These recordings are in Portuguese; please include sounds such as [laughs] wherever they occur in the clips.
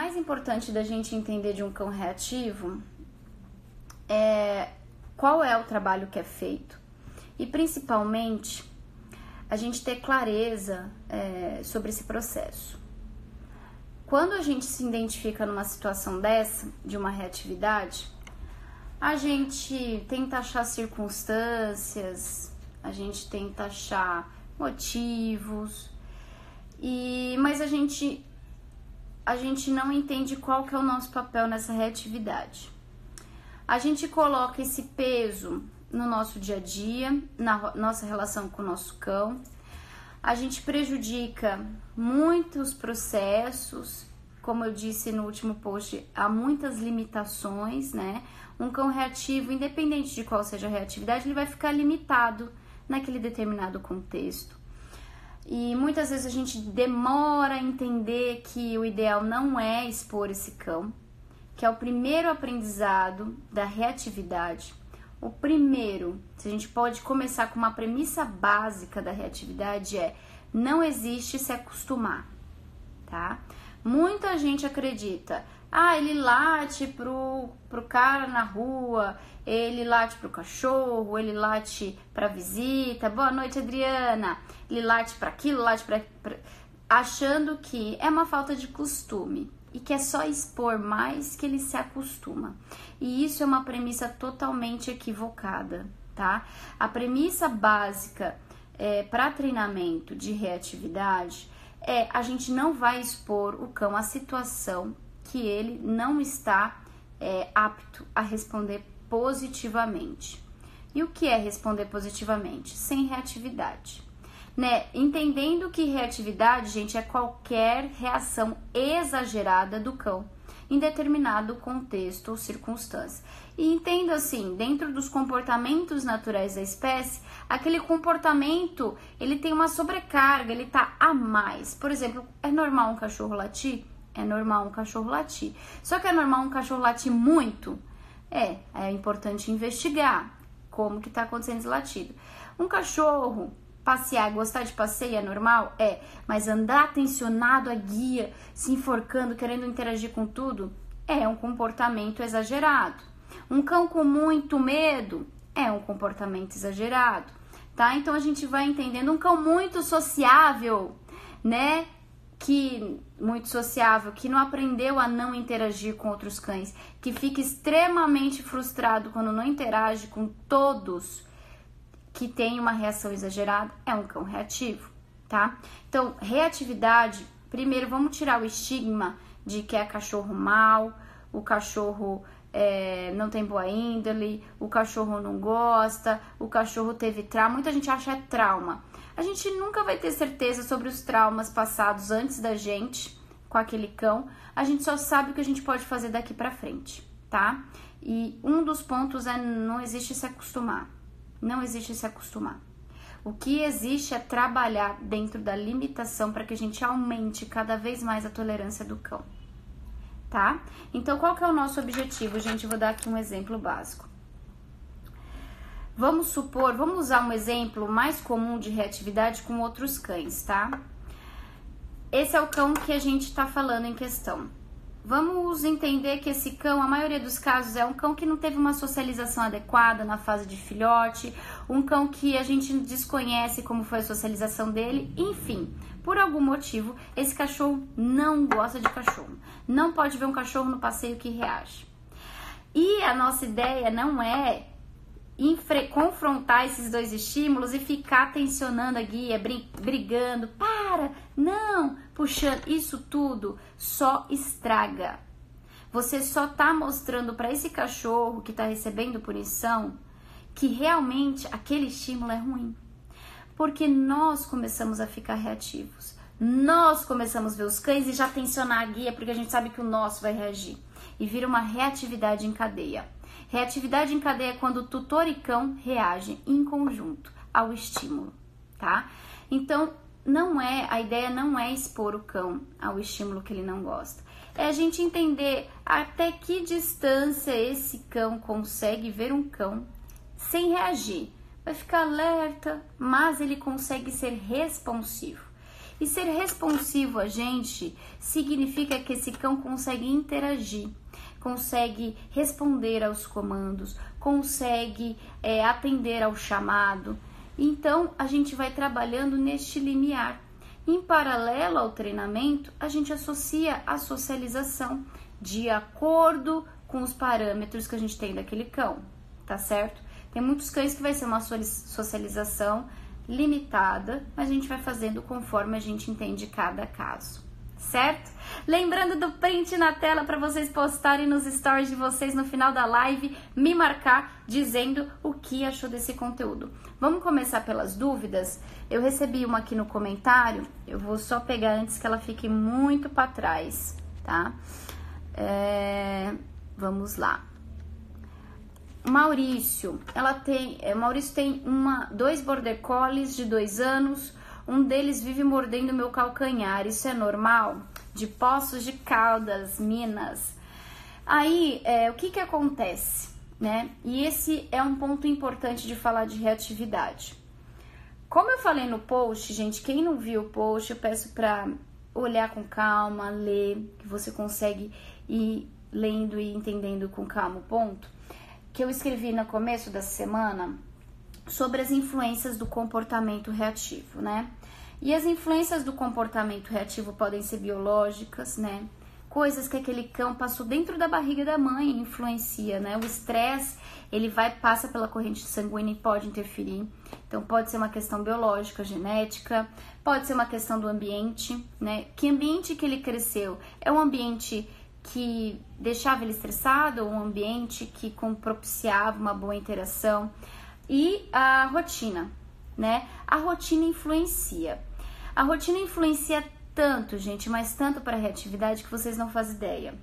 mais importante da gente entender de um cão reativo é qual é o trabalho que é feito e principalmente a gente ter clareza é, sobre esse processo. Quando a gente se identifica numa situação dessa, de uma reatividade, a gente tenta achar circunstâncias, a gente tenta achar motivos, e mas a gente a gente não entende qual que é o nosso papel nessa reatividade. A gente coloca esse peso no nosso dia a dia, na nossa relação com o nosso cão. A gente prejudica muitos processos, como eu disse no último post, há muitas limitações, né? Um cão reativo, independente de qual seja a reatividade, ele vai ficar limitado naquele determinado contexto. E muitas vezes a gente demora a entender que o ideal não é expor esse cão, que é o primeiro aprendizado da reatividade. O primeiro, se a gente pode começar com uma premissa básica da reatividade é não existe se acostumar, tá? Muita gente acredita, ah, ele late pro, pro cara na rua, ele late pro cachorro, ele late pra visita. Boa noite, Adriana. Ele late para aquilo, late para achando que é uma falta de costume e que é só expor mais que ele se acostuma. E isso é uma premissa totalmente equivocada, tá? A premissa básica é, para treinamento de reatividade é a gente não vai expor o cão à situação que ele não está é, apto a responder positivamente. E o que é responder positivamente? Sem reatividade né? Entendendo que reatividade, gente, é qualquer reação exagerada do cão em determinado contexto ou circunstância. E entendo assim, dentro dos comportamentos naturais da espécie, aquele comportamento, ele tem uma sobrecarga, ele tá a mais. Por exemplo, é normal um cachorro latir? É normal um cachorro latir. Só que é normal um cachorro latir muito? É, é importante investigar como que tá acontecendo esse latido. Um cachorro Passear, gostar de passeio é normal? É. Mas andar tensionado a guia, se enforcando, querendo interagir com tudo, é um comportamento exagerado. Um cão com muito medo é um comportamento exagerado, tá? Então a gente vai entendendo um cão muito sociável, né? Que muito sociável, que não aprendeu a não interagir com outros cães, que fica extremamente frustrado quando não interage com todos que tem uma reação exagerada é um cão reativo, tá? Então, reatividade, primeiro vamos tirar o estigma de que é cachorro mal, o cachorro é, não tem boa índole, o cachorro não gosta, o cachorro teve trauma. Muita gente acha é trauma. A gente nunca vai ter certeza sobre os traumas passados antes da gente com aquele cão. A gente só sabe o que a gente pode fazer daqui para frente, tá? E um dos pontos é não existe se acostumar. Não existe se acostumar. O que existe é trabalhar dentro da limitação para que a gente aumente cada vez mais a tolerância do cão. Tá? Então, qual que é o nosso objetivo, gente? vou dar aqui um exemplo básico. Vamos supor, vamos usar um exemplo mais comum de reatividade com outros cães, tá? Esse é o cão que a gente está falando em questão. Vamos entender que esse cão, a maioria dos casos, é um cão que não teve uma socialização adequada na fase de filhote, um cão que a gente desconhece como foi a socialização dele, enfim, por algum motivo, esse cachorro não gosta de cachorro. Não pode ver um cachorro no passeio que reage. E a nossa ideia não é confrontar esses dois estímulos e ficar tensionando a guia, brigando, para, não, puxando, isso tudo só estraga. Você só tá mostrando para esse cachorro que tá recebendo punição que realmente aquele estímulo é ruim. Porque nós começamos a ficar reativos. Nós começamos a ver os cães e já tensionar a guia porque a gente sabe que o nosso vai reagir. E vira uma reatividade em cadeia. Reatividade em cadeia é quando tutor e cão reagem em conjunto ao estímulo, tá? Então, não é, a ideia não é expor o cão ao estímulo que ele não gosta. É a gente entender até que distância esse cão consegue ver um cão sem reagir. Vai ficar alerta, mas ele consegue ser responsivo. E ser responsivo a gente significa que esse cão consegue interagir, consegue responder aos comandos, consegue é, atender ao chamado. Então a gente vai trabalhando neste limiar. Em paralelo ao treinamento, a gente associa a socialização de acordo com os parâmetros que a gente tem daquele cão, tá certo? Tem muitos cães que vai ser uma socialização limitada, mas a gente vai fazendo conforme a gente entende cada caso, certo? Lembrando do print na tela para vocês postarem nos stories de vocês no final da live, me marcar dizendo o que achou desse conteúdo. Vamos começar pelas dúvidas? Eu recebi uma aqui no comentário, eu vou só pegar antes que ela fique muito para trás, tá? É, vamos lá. Maurício, ela tem, é, Maurício tem uma, dois border collies de dois anos. Um deles vive mordendo meu calcanhar. Isso é normal? De Poços de Caldas, Minas. Aí, é, o que que acontece, né? E esse é um ponto importante de falar de reatividade. Como eu falei no post, gente, quem não viu o post, eu peço para olhar com calma, ler, que você consegue ir lendo e entendendo com calma o ponto que eu escrevi no começo da semana sobre as influências do comportamento reativo, né? E as influências do comportamento reativo podem ser biológicas, né? Coisas que aquele cão passou dentro da barriga da mãe influencia, né? O estresse, ele vai passa pela corrente sanguínea e pode interferir. Então pode ser uma questão biológica, genética, pode ser uma questão do ambiente, né? Que ambiente que ele cresceu? É um ambiente que deixava ele estressado, um ambiente que propiciava uma boa interação e a rotina, né? A rotina influencia. A rotina influencia tanto, gente, mas tanto para a reatividade que vocês não fazem ideia.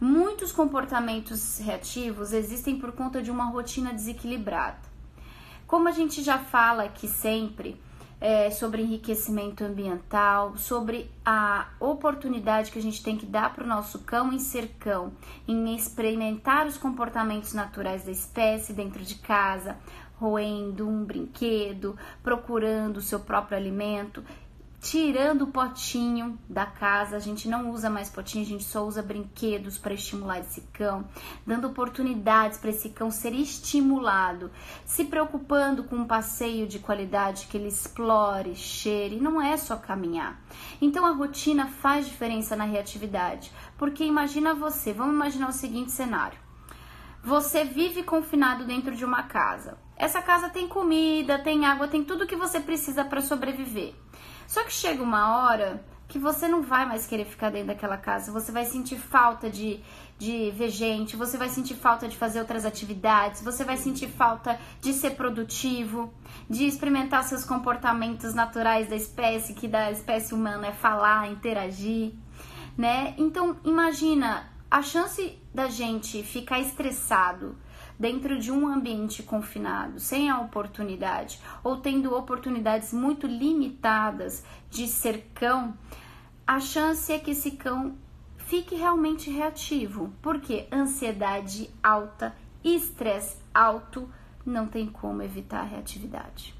Muitos comportamentos reativos existem por conta de uma rotina desequilibrada. Como a gente já fala aqui sempre, é, sobre enriquecimento ambiental, sobre a oportunidade que a gente tem que dar para o nosso cão em ser cão, em experimentar os comportamentos naturais da espécie dentro de casa, roendo um brinquedo, procurando o seu próprio alimento tirando o potinho da casa, a gente não usa mais potinho, a gente só usa brinquedos para estimular esse cão, dando oportunidades para esse cão ser estimulado, se preocupando com um passeio de qualidade que ele explore, cheire, não é só caminhar. Então a rotina faz diferença na reatividade, porque imagina você, vamos imaginar o seguinte cenário. Você vive confinado dentro de uma casa. Essa casa tem comida, tem água, tem tudo que você precisa para sobreviver. Só que chega uma hora que você não vai mais querer ficar dentro daquela casa, você vai sentir falta de, de ver gente, você vai sentir falta de fazer outras atividades, você vai sentir falta de ser produtivo, de experimentar seus comportamentos naturais da espécie, que da espécie humana é falar, interagir, né? Então, imagina a chance da gente ficar estressado dentro de um ambiente confinado, sem a oportunidade, ou tendo oportunidades muito limitadas de ser cão, a chance é que esse cão fique realmente reativo, porque ansiedade alta, estresse alto, não tem como evitar a reatividade.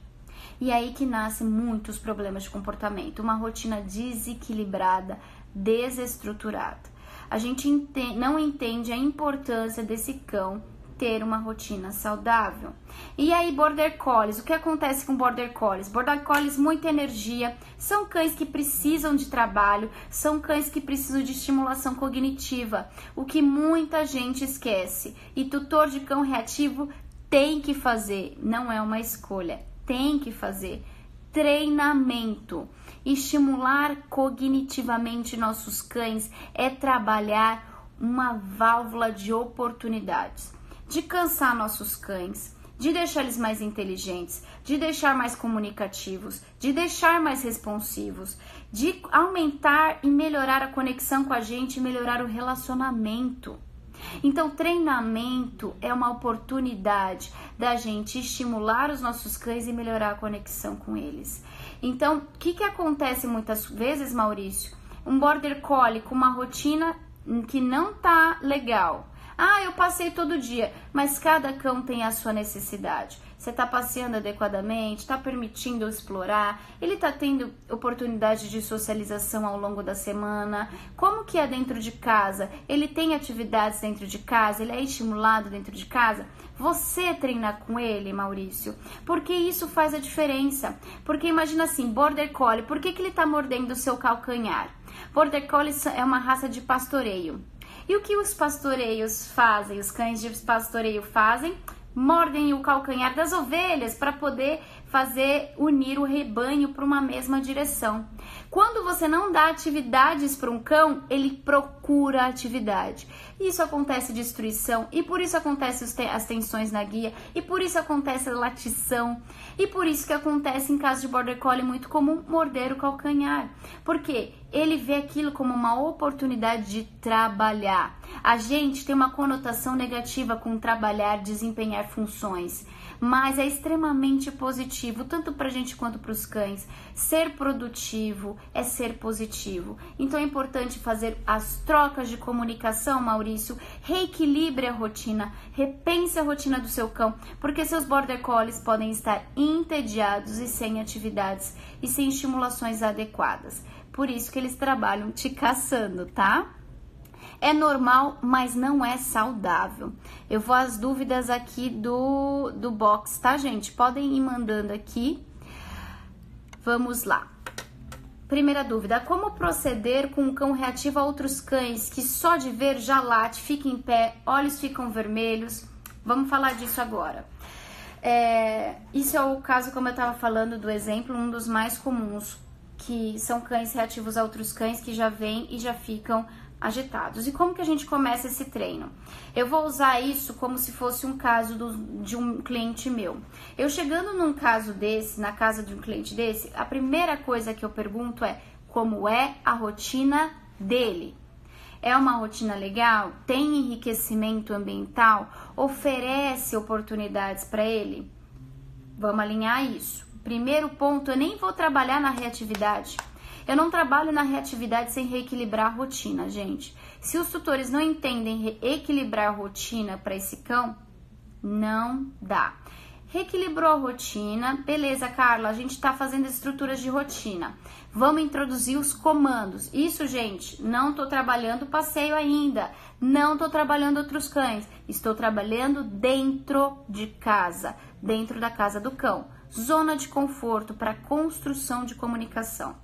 E aí que nascem muitos problemas de comportamento, uma rotina desequilibrada, desestruturada. A gente não entende a importância desse cão ter uma rotina saudável. E aí, Border Collies, o que acontece com Border Collies? Border Collies, muita energia, são cães que precisam de trabalho, são cães que precisam de estimulação cognitiva, o que muita gente esquece. E tutor de cão reativo tem que fazer, não é uma escolha, tem que fazer. Treinamento. Estimular cognitivamente nossos cães é trabalhar uma válvula de oportunidades de cansar nossos cães, de deixar eles mais inteligentes, de deixar mais comunicativos, de deixar mais responsivos, de aumentar e melhorar a conexão com a gente melhorar o relacionamento. Então, treinamento é uma oportunidade da gente estimular os nossos cães e melhorar a conexão com eles. Então, o que, que acontece muitas vezes, Maurício? Um border collie com uma rotina que não tá legal, ah, eu passei todo dia, mas cada cão tem a sua necessidade. Você está passeando adequadamente? Está permitindo explorar? Ele está tendo oportunidade de socialização ao longo da semana? Como que é dentro de casa? Ele tem atividades dentro de casa? Ele é estimulado dentro de casa? Você treinar com ele, Maurício? Porque isso faz a diferença. Porque imagina assim, Border Collie, por que, que ele está mordendo o seu calcanhar? Border Collie é uma raça de pastoreio. E o que os pastoreios fazem, os cães de pastoreio fazem? mordem o calcanhar das ovelhas para poder fazer unir o rebanho para uma mesma direção. Quando você não dá atividades para um cão, ele procura atividade. Isso acontece destruição e por isso acontece as tensões na guia e por isso acontece a latição e por isso que acontece em caso de border collie muito comum morder o calcanhar. Porque ele vê aquilo como uma oportunidade de trabalhar. A gente tem uma conotação negativa com trabalhar, desempenhar funções mas é extremamente positivo, tanto para a gente quanto para os cães. Ser produtivo é ser positivo. Então é importante fazer as trocas de comunicação, Maurício. Reequilibre a rotina, repense a rotina do seu cão, porque seus border collies podem estar entediados e sem atividades e sem estimulações adequadas. Por isso que eles trabalham te caçando, tá? É normal, mas não é saudável. Eu vou às dúvidas aqui do, do box, tá, gente? Podem ir mandando aqui. Vamos lá. Primeira dúvida: como proceder com um cão reativo a outros cães que só de ver já late, fica em pé, olhos ficam vermelhos? Vamos falar disso agora. É, isso é o caso, como eu estava falando do exemplo, um dos mais comuns, que são cães reativos a outros cães que já vêm e já ficam agitados. E como que a gente começa esse treino? Eu vou usar isso como se fosse um caso do, de um cliente meu. Eu chegando num caso desse, na casa de um cliente desse, a primeira coisa que eu pergunto é como é a rotina dele. É uma rotina legal? Tem enriquecimento ambiental? Oferece oportunidades para ele? Vamos alinhar isso. Primeiro ponto, eu nem vou trabalhar na reatividade. Eu não trabalho na reatividade sem reequilibrar a rotina, gente. Se os tutores não entendem equilibrar a rotina para esse cão, não dá. Reequilibrou a rotina, beleza, Carla, a gente está fazendo estruturas de rotina. Vamos introduzir os comandos. Isso, gente, não estou trabalhando passeio ainda, não estou trabalhando outros cães, estou trabalhando dentro de casa, dentro da casa do cão zona de conforto para construção de comunicação.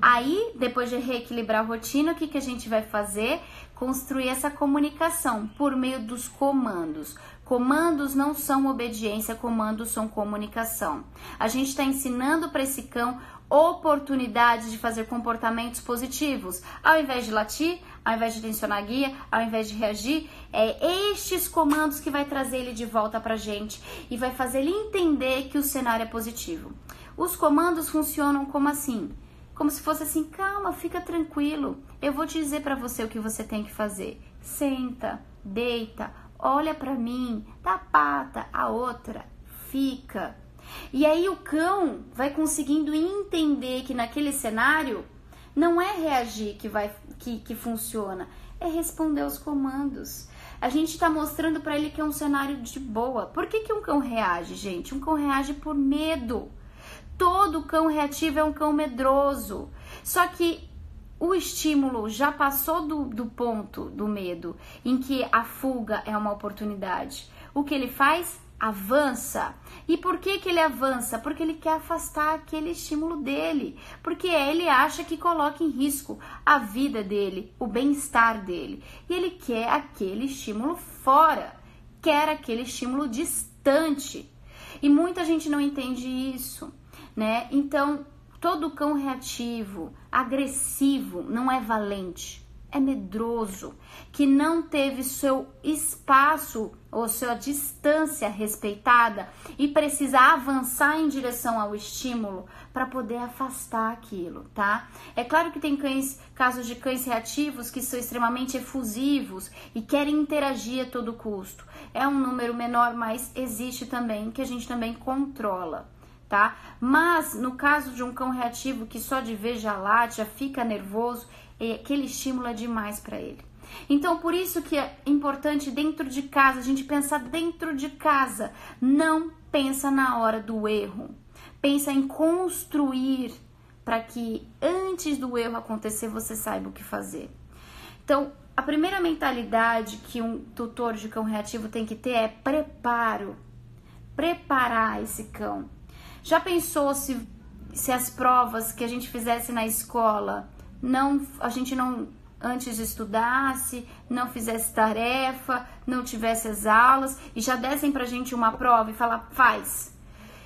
Aí, depois de reequilibrar a rotina, o que, que a gente vai fazer? Construir essa comunicação por meio dos comandos. Comandos não são obediência, comandos são comunicação. A gente está ensinando para esse cão oportunidades de fazer comportamentos positivos. Ao invés de latir, ao invés de tensionar a guia, ao invés de reagir, é estes comandos que vai trazer ele de volta pra gente e vai fazer ele entender que o cenário é positivo. Os comandos funcionam como assim? Como se fosse assim, calma, fica tranquilo. Eu vou te dizer para você o que você tem que fazer. Senta, deita, olha para mim, dá pata, a outra, fica, e aí o cão vai conseguindo entender que naquele cenário não é reagir que vai que, que funciona, é responder aos comandos. A gente está mostrando para ele que é um cenário de boa. Por que, que um cão reage, gente? Um cão reage por medo. Todo cão reativo é um cão medroso. Só que o estímulo já passou do, do ponto do medo, em que a fuga é uma oportunidade. O que ele faz? Avança. E por que, que ele avança? Porque ele quer afastar aquele estímulo dele. Porque ele acha que coloca em risco a vida dele, o bem-estar dele. E ele quer aquele estímulo fora, quer aquele estímulo distante. E muita gente não entende isso, né? Então, todo cão reativo, agressivo, não é valente é medroso, que não teve seu espaço ou sua distância respeitada e precisa avançar em direção ao estímulo para poder afastar aquilo, tá? É claro que tem cães, casos de cães reativos que são extremamente efusivos e querem interagir a todo custo. É um número menor, mas existe também que a gente também controla. Tá? Mas no caso de um cão reativo que só de ver já late, já fica nervoso, aquele estímulo é demais para ele. Então, por isso que é importante dentro de casa, a gente pensar dentro de casa. Não pensa na hora do erro. Pensa em construir para que antes do erro acontecer você saiba o que fazer. Então, a primeira mentalidade que um tutor de cão reativo tem que ter é preparo. Preparar esse cão. Já pensou se, se as provas que a gente fizesse na escola não a gente não antes estudasse, não fizesse tarefa, não tivesse as aulas e já dessem pra gente uma prova e falar faz.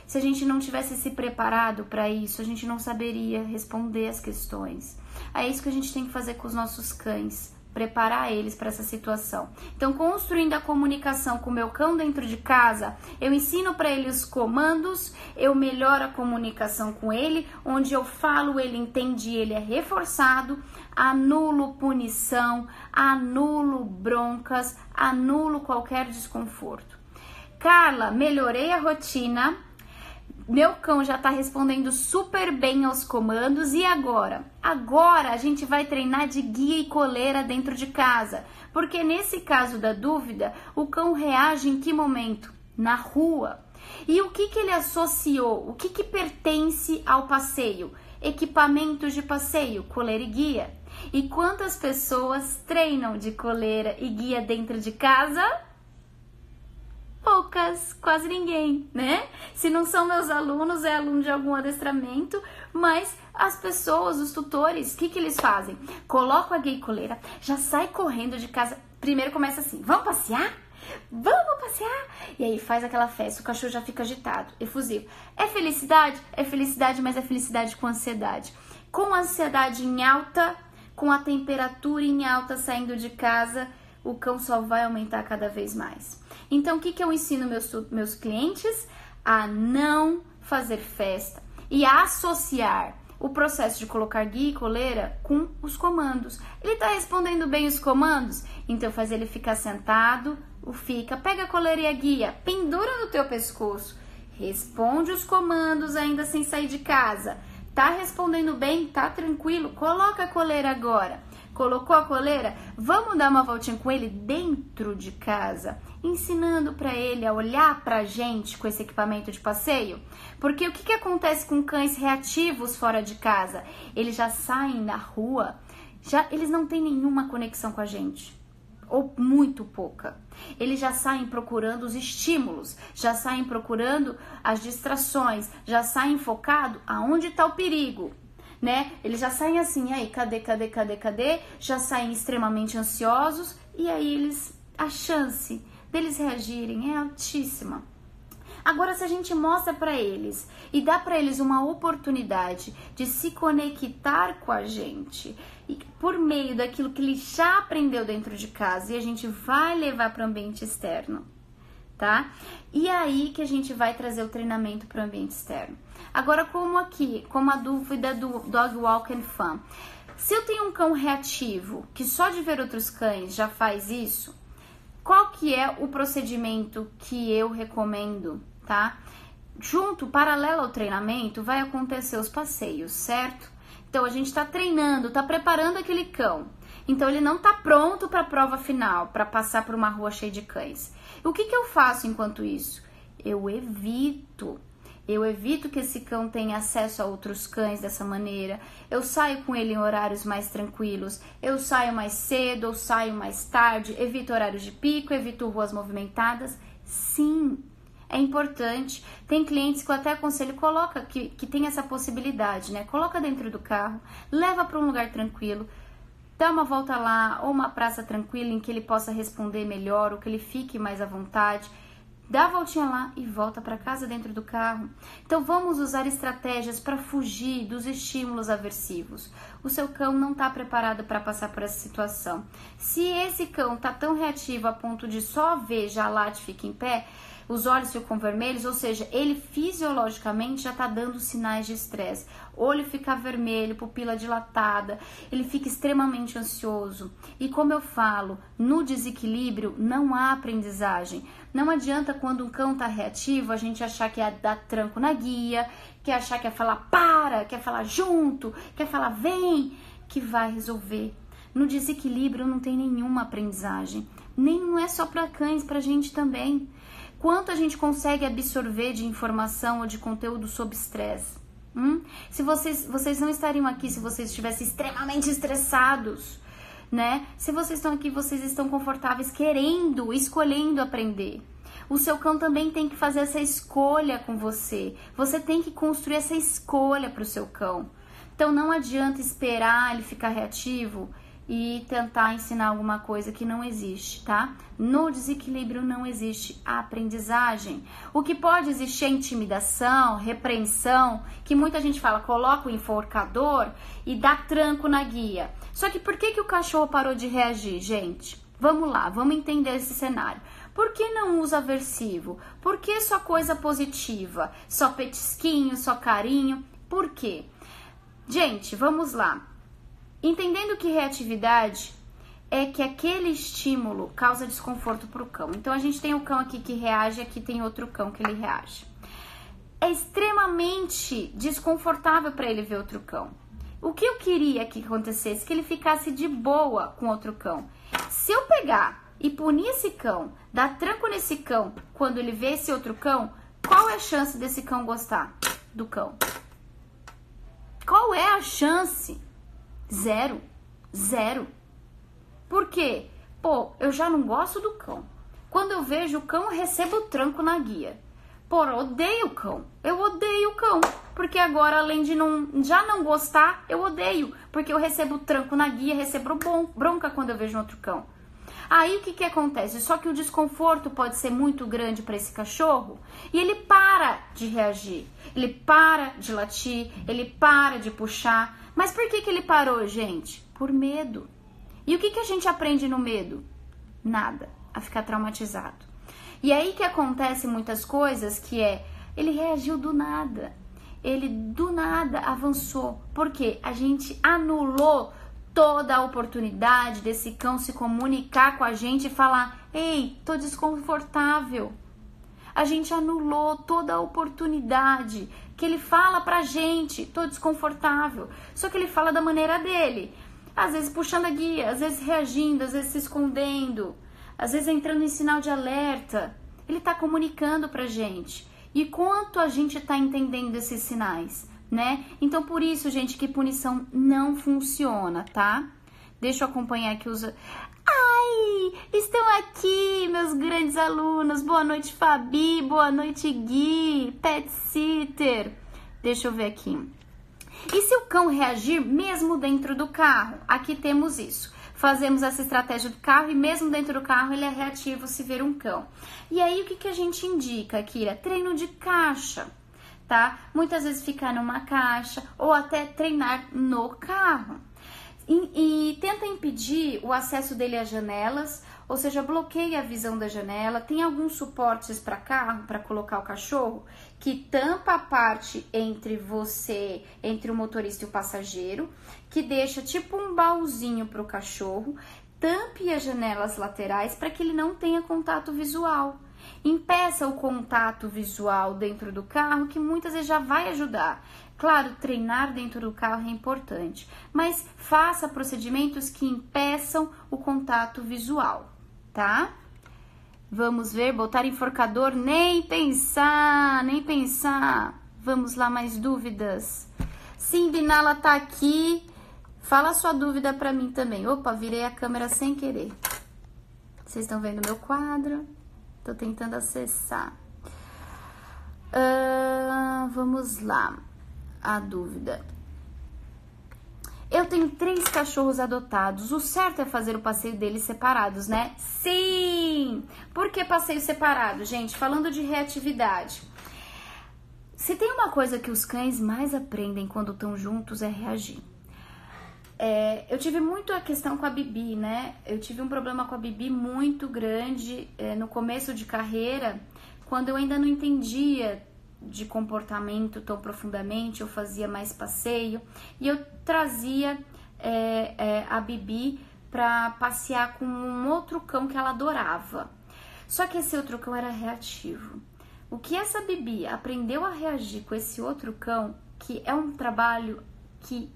Se a gente não tivesse se preparado para isso, a gente não saberia responder as questões. É isso que a gente tem que fazer com os nossos cães preparar eles para essa situação. Então, construindo a comunicação com o meu cão dentro de casa, eu ensino para ele os comandos, eu melhoro a comunicação com ele, onde eu falo, ele entende, ele é reforçado, anulo punição, anulo broncas, anulo qualquer desconforto. Carla, melhorei a rotina, meu cão já está respondendo super bem aos comandos e agora? Agora a gente vai treinar de guia e coleira dentro de casa, porque nesse caso da dúvida, o cão reage em que momento? Na rua. E o que, que ele associou? O que, que pertence ao passeio? Equipamentos de passeio, coleira e guia. E quantas pessoas treinam de coleira e guia dentro de casa? poucas, quase ninguém, né? Se não são meus alunos, é aluno de algum adestramento, mas as pessoas, os tutores, o que, que eles fazem? Colocam a gay coleira, já sai correndo de casa. Primeiro começa assim: vamos passear? Vamos passear! E aí faz aquela festa, o cachorro já fica agitado, efusivo. É felicidade? É felicidade, mas é felicidade com ansiedade. Com ansiedade em alta, com a temperatura em alta saindo de casa, o cão só vai aumentar cada vez mais. Então, o que, que eu ensino meus, meus clientes? A não fazer festa e a associar o processo de colocar guia e coleira com os comandos. Ele está respondendo bem os comandos? Então faz ele ficar sentado, o fica, pega a coleira e a guia, pendura no teu pescoço, responde os comandos ainda sem sair de casa. Tá respondendo bem? Tá tranquilo? Coloca a coleira agora. Colocou a coleira? Vamos dar uma voltinha com ele dentro de casa, ensinando para ele a olhar para a gente com esse equipamento de passeio. Porque o que, que acontece com cães reativos fora de casa? Eles já saem na rua, já eles não têm nenhuma conexão com a gente ou muito pouca. Eles já saem procurando os estímulos, já saem procurando as distrações, já saem focado aonde está o perigo né? Eles já saem assim, aí, cadê, cadê, cadê, cadê? Já saem extremamente ansiosos e aí eles a chance deles reagirem é altíssima. Agora, se a gente mostra para eles e dá para eles uma oportunidade de se conectar com a gente e por meio daquilo que ele já aprendeu dentro de casa e a gente vai levar para o ambiente externo, tá? E aí que a gente vai trazer o treinamento para o ambiente externo. Agora, como aqui, como a dúvida do Dog Walk and Fun. Se eu tenho um cão reativo que só de ver outros cães já faz isso, qual que é o procedimento que eu recomendo, tá? Junto, paralelo ao treinamento, vai acontecer os passeios, certo? Então a gente está treinando, está preparando aquele cão. Então ele não está pronto para a prova final, para passar por uma rua cheia de cães. O que, que eu faço enquanto isso? Eu evito. Eu evito que esse cão tenha acesso a outros cães dessa maneira. Eu saio com ele em horários mais tranquilos. Eu saio mais cedo ou saio mais tarde. Evito horários de pico, evito ruas movimentadas. Sim, é importante. Tem clientes que eu até aconselho, coloca que, que tem essa possibilidade, né? Coloca dentro do carro, leva para um lugar tranquilo dá uma volta lá, ou uma praça tranquila em que ele possa responder melhor, ou que ele fique mais à vontade. Dá a voltinha lá e volta para casa dentro do carro. Então vamos usar estratégias para fugir dos estímulos aversivos. O seu cão não está preparado para passar por essa situação. Se esse cão está tão reativo a ponto de só ver, já late, fica em pé, os olhos ficam vermelhos, ou seja, ele fisiologicamente já está dando sinais de estresse. Olho fica vermelho, pupila dilatada, ele fica extremamente ansioso. E como eu falo, no desequilíbrio não há aprendizagem. Não adianta quando um cão está reativo a gente achar que é dar tranco na guia, quer achar que é falar para, quer falar junto, quer falar vem, que vai resolver No desequilíbrio não tem nenhuma aprendizagem. Nem não é só para cães, para gente também. Quanto a gente consegue absorver de informação ou de conteúdo sob estresse? Hum? Se vocês, vocês não estariam aqui se vocês estivessem extremamente estressados, né? Se vocês estão aqui, vocês estão confortáveis, querendo, escolhendo aprender. O seu cão também tem que fazer essa escolha com você. Você tem que construir essa escolha para o seu cão. Então não adianta esperar ele ficar reativo e tentar ensinar alguma coisa que não existe, tá? No desequilíbrio não existe a aprendizagem. O que pode existir é intimidação, repreensão, que muita gente fala, coloca o enforcador e dá tranco na guia. Só que por que, que o cachorro parou de reagir, gente? Vamos lá, vamos entender esse cenário. Por que não usa aversivo? Por que só coisa positiva? Só petisquinho, só carinho? Por quê? Gente, vamos lá. Entendendo que reatividade é que aquele estímulo causa desconforto para o cão. Então a gente tem o cão aqui que reage, aqui tem outro cão que ele reage. É extremamente desconfortável para ele ver outro cão. O que eu queria que acontecesse? Que ele ficasse de boa com outro cão. Se eu pegar e punir esse cão, dar tranco nesse cão quando ele vê esse outro cão, qual é a chance desse cão gostar do cão? Qual é a chance? Zero. Zero. Por quê? Pô, eu já não gosto do cão. Quando eu vejo o cão, eu recebo tranco na guia. Pô, eu odeio o cão. Eu odeio o cão. Porque agora, além de não, já não gostar, eu odeio. Porque eu recebo tranco na guia, recebo bronca quando eu vejo outro cão. Aí o que, que acontece? Só que o desconforto pode ser muito grande para esse cachorro e ele para de reagir, ele para de latir, ele para de puxar. Mas por que, que ele parou, gente? Por medo. E o que, que a gente aprende no medo? Nada, a ficar traumatizado. E aí que acontece muitas coisas que é ele reagiu do nada. Ele do nada avançou. Porque a gente anulou toda a oportunidade desse cão se comunicar com a gente e falar: "Ei, tô desconfortável". A gente anulou toda a oportunidade que ele fala pra gente, tô desconfortável. Só que ele fala da maneira dele. Às vezes puxando a guia, às vezes reagindo, às vezes se escondendo, às vezes entrando em sinal de alerta. Ele tá comunicando pra gente. E quanto a gente tá entendendo esses sinais? né? Então por isso, gente, que punição não funciona, tá? Deixa eu acompanhar aqui os Ai, estão aqui meus grandes alunos. Boa noite, Fabi. Boa noite, Gui. Pet sitter. Deixa eu ver aqui. E se o cão reagir mesmo dentro do carro? Aqui temos isso. Fazemos essa estratégia do carro e mesmo dentro do carro ele é reativo se ver um cão. E aí o que, que a gente indica, Kira? Treino de caixa tá? Muitas vezes ficar numa caixa ou até treinar no carro. E, e, tenta impedir o acesso dele às janelas, ou seja, bloqueia a visão da janela. Tem alguns suportes para carro para colocar o cachorro que tampa a parte entre você, entre o motorista e o passageiro, que deixa tipo um baúzinho para o cachorro. Tampe as janelas laterais para que ele não tenha contato visual. Impeça o contato visual dentro do carro, que muitas vezes já vai ajudar. Claro, treinar dentro do carro é importante, mas faça procedimentos que impeçam o contato visual, tá? Vamos ver, botar enforcador, nem pensar, nem pensar. Vamos lá, mais dúvidas? Sim, Binala tá aqui. Fala sua dúvida para mim também. Opa, virei a câmera sem querer. Vocês estão vendo meu quadro? Tô tentando acessar. Uh, vamos lá. A dúvida. Eu tenho três cachorros adotados. O certo é fazer o passeio deles separados, né? Sim! Por que passeio separado, gente? Falando de reatividade. Se tem uma coisa que os cães mais aprendem quando estão juntos é reagir. É, eu tive muito a questão com a Bibi, né? Eu tive um problema com a Bibi muito grande é, no começo de carreira, quando eu ainda não entendia de comportamento tão profundamente, eu fazia mais passeio e eu trazia é, é a Bibi para passear com um outro cão que ela adorava. Só que esse outro cão era reativo. O que essa Bibi aprendeu a reagir com esse outro cão, que é um trabalho que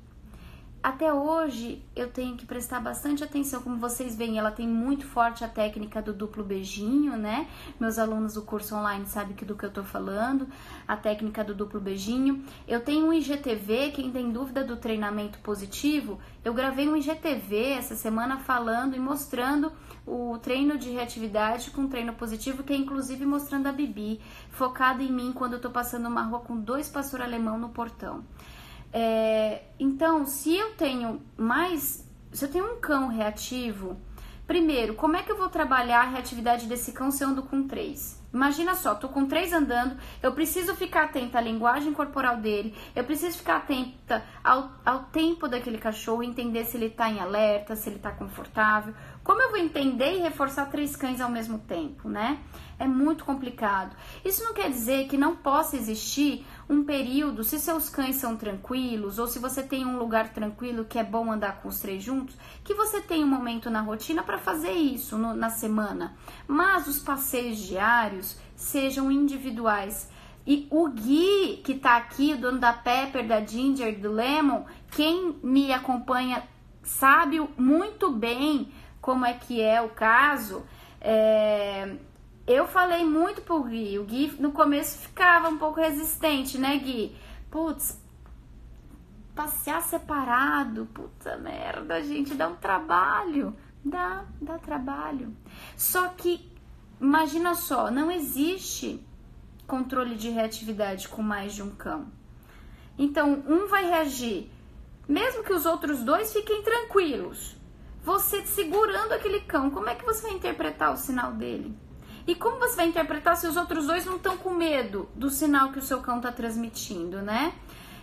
até hoje eu tenho que prestar bastante atenção, como vocês veem, ela tem muito forte a técnica do duplo beijinho, né? Meus alunos do curso online sabem do que eu tô falando, a técnica do duplo beijinho. Eu tenho um IGTV, quem tem dúvida do treinamento positivo, eu gravei um IGTV essa semana falando e mostrando o treino de reatividade com treino positivo, que é inclusive mostrando a Bibi, focada em mim quando eu tô passando uma rua com dois pastor alemão no portão. É, então, se eu tenho mais, se eu tenho um cão reativo, primeiro, como é que eu vou trabalhar a reatividade desse cão se eu ando com três? Imagina só, tô com três andando, eu preciso ficar atenta à linguagem corporal dele, eu preciso ficar atenta ao, ao tempo daquele cachorro, entender se ele tá em alerta, se ele tá confortável. Como eu vou entender e reforçar três cães ao mesmo tempo, né? É muito complicado. Isso não quer dizer que não possa existir um período, se seus cães são tranquilos, ou se você tem um lugar tranquilo que é bom andar com os três juntos, que você tem um momento na rotina para fazer isso no, na semana. Mas os passeios diários sejam individuais. E o Gui, que tá aqui, o dono da Pepper, da Ginger, do Lemon, quem me acompanha sabe muito bem como é que é o caso. É, eu falei muito pro Gui. O Gui no começo ficava um pouco resistente, né, Gui? Putz, passear separado, puta merda, gente, dá um trabalho. Dá, dá trabalho. Só que, imagina só, não existe controle de reatividade com mais de um cão. Então, um vai reagir, mesmo que os outros dois fiquem tranquilos. Você segurando aquele cão, como é que você vai interpretar o sinal dele? E como você vai interpretar se os outros dois não estão com medo do sinal que o seu cão está transmitindo, né?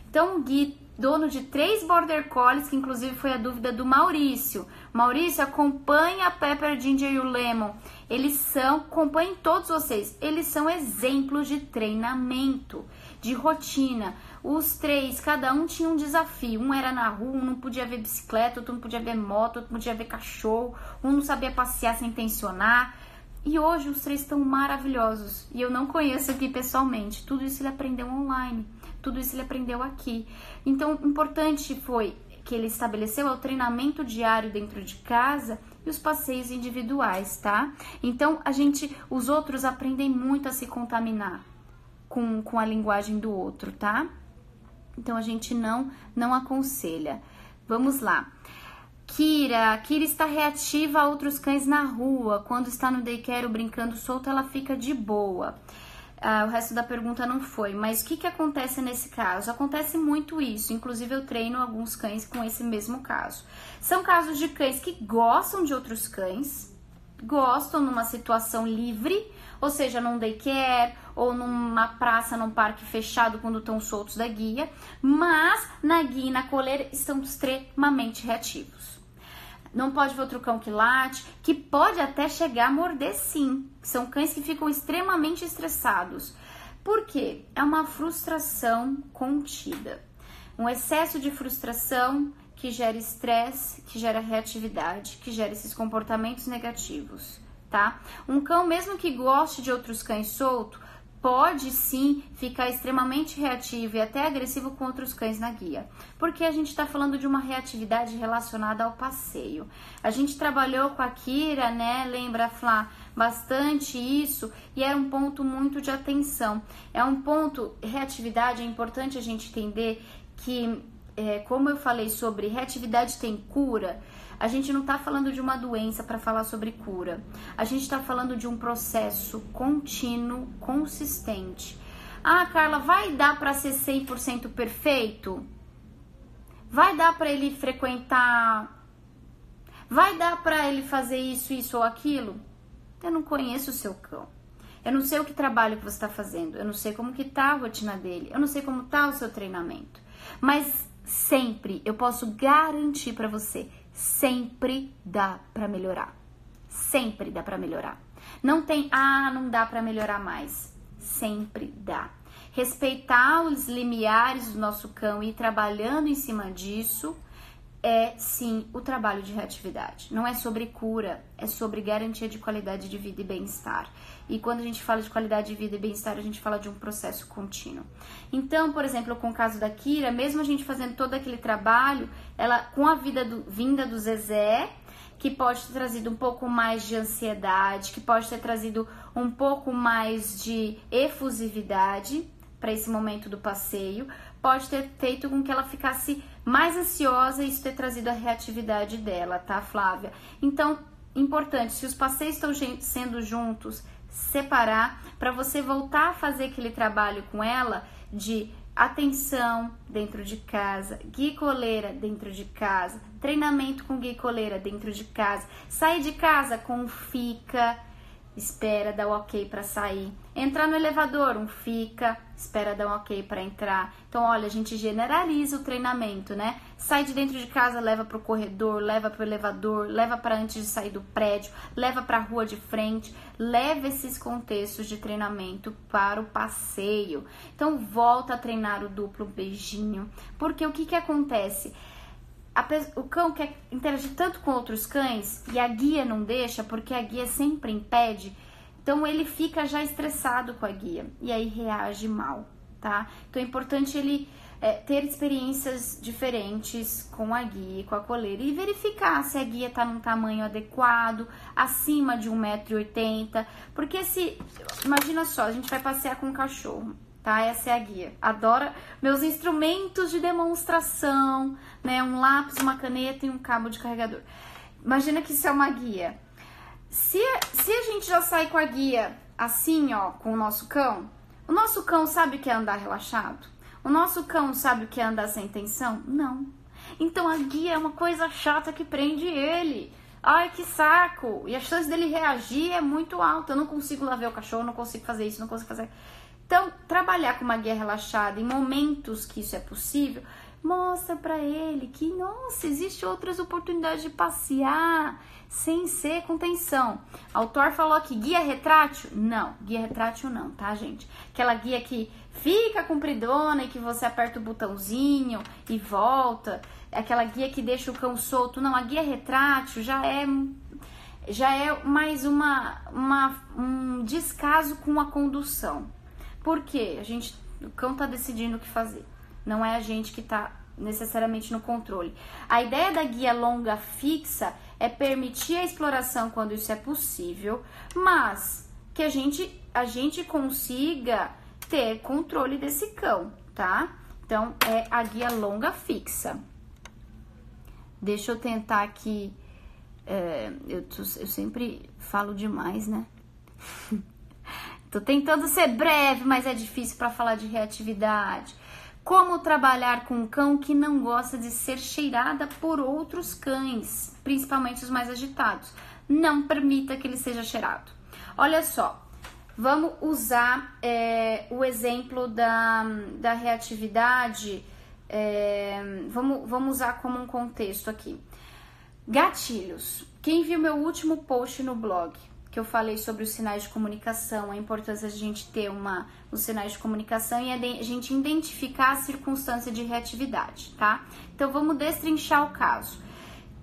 Então, Gui, dono de três Border Collies, que inclusive foi a dúvida do Maurício. Maurício, acompanha a Pepper, Ginger e o Lemon. Eles são, acompanhem todos vocês, eles são exemplos de treinamento, de rotina. Os três, cada um tinha um desafio. Um era na rua, um não podia ver bicicleta, outro não podia ver moto, outro não podia ver cachorro, um não sabia passear sem tensionar. E hoje os três estão maravilhosos. E eu não conheço aqui pessoalmente. Tudo isso ele aprendeu online. Tudo isso ele aprendeu aqui. Então, importante foi que ele estabeleceu é o treinamento diário dentro de casa e os passeios individuais, tá? Então, a gente, os outros aprendem muito a se contaminar com, com a linguagem do outro, tá? Então, a gente não, não aconselha. Vamos lá. Kira, Kira está reativa a outros cães na rua. Quando está no daycare brincando solto, ela fica de boa. Ah, o resto da pergunta não foi, mas o que, que acontece nesse caso? Acontece muito isso, inclusive eu treino alguns cães com esse mesmo caso. São casos de cães que gostam de outros cães, gostam numa situação livre, ou seja, num daycare ou numa praça, num parque fechado quando estão soltos da guia, mas na guia e na coleira estão extremamente reativos não pode ver outro cão que late, que pode até chegar a morder sim. São cães que ficam extremamente estressados. Por quê? É uma frustração contida. Um excesso de frustração que gera estresse, que gera reatividade, que gera esses comportamentos negativos, tá? Um cão, mesmo que goste de outros cães solto, pode sim ficar extremamente reativo e até agressivo com outros cães na guia, porque a gente está falando de uma reatividade relacionada ao passeio. A gente trabalhou com a Kira, né? Lembra, Flá? Bastante isso e era um ponto muito de atenção. É um ponto, reatividade, é importante a gente entender que, é, como eu falei sobre reatividade tem cura, a gente não está falando de uma doença para falar sobre cura. A gente está falando de um processo contínuo, consistente. Ah, Carla, vai dar para ser 100% perfeito? Vai dar para ele frequentar? Vai dar para ele fazer isso, isso ou aquilo? Eu não conheço o seu cão. Eu não sei o que trabalho que você está fazendo. Eu não sei como que tá a rotina dele. Eu não sei como tá o seu treinamento. Mas sempre eu posso garantir para você sempre dá para melhorar. Sempre dá para melhorar. Não tem, ah, não dá para melhorar mais. Sempre dá. Respeitar os limiares do nosso cão e ir trabalhando em cima disso é sim o trabalho de reatividade. Não é sobre cura, é sobre garantia de qualidade de vida e bem-estar. E quando a gente fala de qualidade de vida e bem-estar, a gente fala de um processo contínuo. Então, por exemplo, com o caso da Kira, mesmo a gente fazendo todo aquele trabalho, ela com a vida do, vinda do Zezé, que pode ter trazido um pouco mais de ansiedade, que pode ter trazido um pouco mais de efusividade para esse momento do passeio, pode ter feito com que ela ficasse mais ansiosa e isso ter trazido a reatividade dela, tá, Flávia? Então, importante, se os passeios estão sendo juntos, separar para você voltar a fazer aquele trabalho com ela de atenção dentro de casa, guia coleira dentro de casa, treinamento com guia coleira dentro de casa, sair de casa com fica, espera dar o ok para sair. Entrar no elevador, um fica, espera dar um ok para entrar. Então, olha, a gente generaliza o treinamento, né? Sai de dentro de casa, leva para o corredor, leva para o elevador, leva para antes de sair do prédio, leva para a rua de frente, leva esses contextos de treinamento para o passeio. Então, volta a treinar o duplo beijinho, porque o que que acontece? O cão quer interagir tanto com outros cães e a guia não deixa, porque a guia sempre impede, então ele fica já estressado com a guia e aí reage mal, tá? Então é importante ele é, ter experiências diferentes com a guia, com a coleira e verificar se a guia tá num tamanho adequado, acima de 1,80m, porque se, imagina só, a gente vai passear com um cachorro, tá? Essa é a guia. Adora meus instrumentos de demonstração, né? Um lápis, uma caneta e um cabo de carregador. Imagina que isso é uma guia. Se, se a gente já sai com a guia assim, ó, com o nosso cão, o nosso cão sabe o que é andar relaxado? O nosso cão sabe o que é andar sem tensão? Não. Então a guia é uma coisa chata que prende ele. Ai, que saco! E a chance dele reagir é muito alta. Eu não consigo lá ver o cachorro, não consigo fazer isso, não consigo fazer. Então, trabalhar com uma guia relaxada em momentos que isso é possível, mostra para ele que, nossa, existe outras oportunidades de passear sem ser com tensão. O autor falou aqui, guia retrátil? Não, guia retrátil não, tá, gente? Aquela guia que fica compridona e que você aperta o botãozinho e volta. Aquela guia que deixa o cão solto. Não, a guia retrátil já é já é mais uma, uma um descaso com a condução. Por quê? A gente, o cão está decidindo o que fazer. Não é a gente que está necessariamente no controle. A ideia da guia longa fixa é permitir a exploração quando isso é possível, mas que a gente a gente consiga ter controle desse cão, tá? Então é a guia longa fixa. Deixa eu tentar aqui. É, eu, eu sempre falo demais, né? [laughs] Tentando ser breve, mas é difícil para falar de reatividade. Como trabalhar com um cão que não gosta de ser cheirada por outros cães, principalmente os mais agitados. Não permita que ele seja cheirado. Olha só, vamos usar é, o exemplo da, da reatividade. É, vamos, vamos usar como um contexto aqui. Gatilhos. Quem viu meu último post no blog? Que eu falei sobre os sinais de comunicação, a importância de a gente ter uma, os sinais de comunicação e a gente identificar a circunstância de reatividade, tá? Então vamos destrinchar o caso.